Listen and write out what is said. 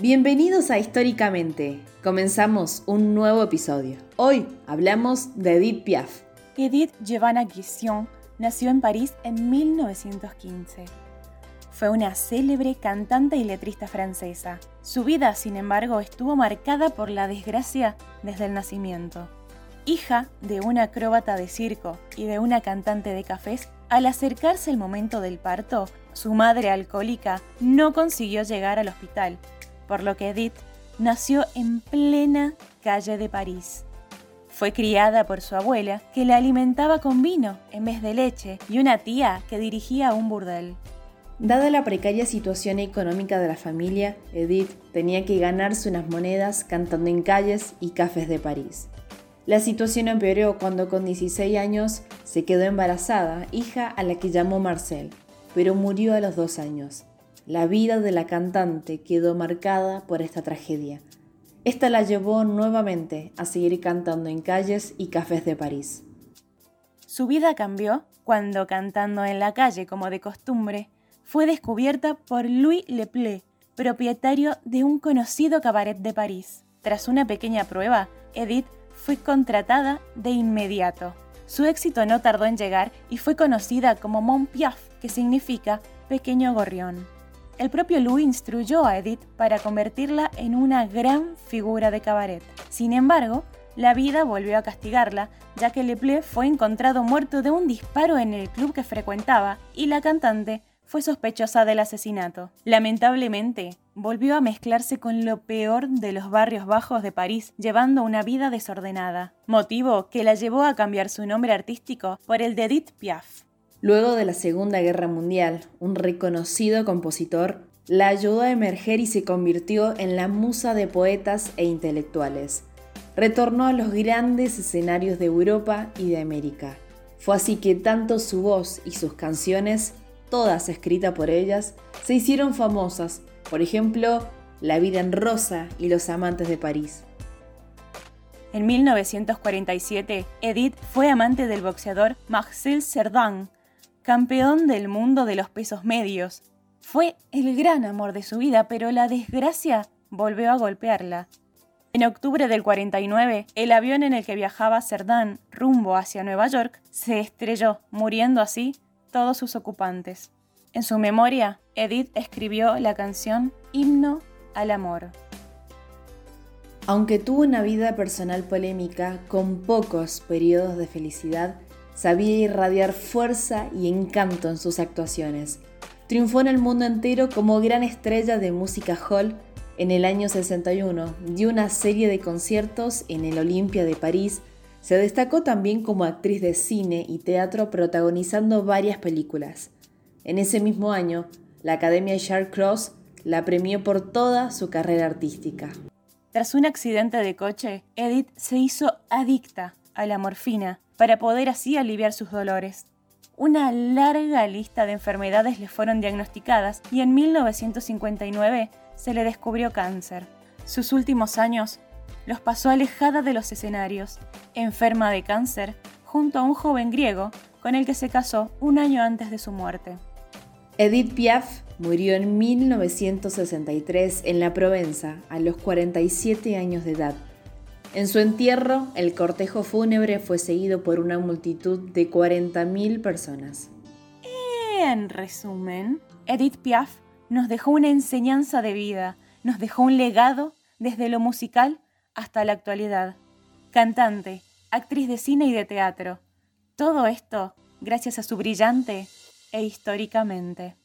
Bienvenidos a Históricamente. Comenzamos un nuevo episodio. Hoy hablamos de Edith Piaf. Edith Giovanna Guisson nació en París en 1915. Fue una célebre cantante y letrista francesa. Su vida, sin embargo, estuvo marcada por la desgracia desde el nacimiento. Hija de una acróbata de circo y de una cantante de cafés, al acercarse el momento del parto, su madre alcohólica no consiguió llegar al hospital por lo que Edith nació en plena calle de París. Fue criada por su abuela, que la alimentaba con vino en vez de leche, y una tía que dirigía un burdel. Dada la precaria situación económica de la familia, Edith tenía que ganarse unas monedas cantando en calles y cafés de París. La situación empeoró cuando con 16 años se quedó embarazada, hija a la que llamó Marcel, pero murió a los dos años. La vida de la cantante quedó marcada por esta tragedia. Esta la llevó nuevamente a seguir cantando en calles y cafés de París. Su vida cambió cuando, cantando en la calle como de costumbre, fue descubierta por Louis Leplé, propietario de un conocido cabaret de París. Tras una pequeña prueba, Edith fue contratada de inmediato. Su éxito no tardó en llegar y fue conocida como Mon Piaf, que significa pequeño gorrión. El propio Louis instruyó a Edith para convertirla en una gran figura de cabaret. Sin embargo, la vida volvió a castigarla, ya que Leple fue encontrado muerto de un disparo en el club que frecuentaba y la cantante fue sospechosa del asesinato. Lamentablemente, volvió a mezclarse con lo peor de los barrios bajos de París, llevando una vida desordenada, motivo que la llevó a cambiar su nombre artístico por el de Edith Piaf. Luego de la Segunda Guerra Mundial, un reconocido compositor la ayudó a emerger y se convirtió en la musa de poetas e intelectuales. Retornó a los grandes escenarios de Europa y de América. Fue así que tanto su voz y sus canciones, todas escritas por ellas, se hicieron famosas. Por ejemplo, La vida en rosa y Los amantes de París. En 1947, Edith fue amante del boxeador Marcel Cerdan, campeón del mundo de los pesos medios. Fue el gran amor de su vida, pero la desgracia volvió a golpearla. En octubre del 49, el avión en el que viajaba Cerdán rumbo hacia Nueva York se estrelló, muriendo así todos sus ocupantes. En su memoria, Edith escribió la canción Himno al Amor. Aunque tuvo una vida personal polémica, con pocos periodos de felicidad, Sabía irradiar fuerza y encanto en sus actuaciones. Triunfó en el mundo entero como gran estrella de música hall en el año 61. Dio una serie de conciertos en el Olimpia de París. Se destacó también como actriz de cine y teatro protagonizando varias películas. En ese mismo año, la Academia Charles Cross la premió por toda su carrera artística. Tras un accidente de coche, Edith se hizo adicta a la morfina para poder así aliviar sus dolores. Una larga lista de enfermedades le fueron diagnosticadas y en 1959 se le descubrió cáncer. Sus últimos años los pasó alejada de los escenarios, enferma de cáncer, junto a un joven griego con el que se casó un año antes de su muerte. Edith Piaf murió en 1963 en la Provenza a los 47 años de edad en su entierro, el cortejo fúnebre fue seguido por una multitud de 40.000 personas. En resumen, Edith Piaf nos dejó una enseñanza de vida, nos dejó un legado desde lo musical hasta la actualidad. Cantante, actriz de cine y de teatro. Todo esto gracias a su brillante e históricamente.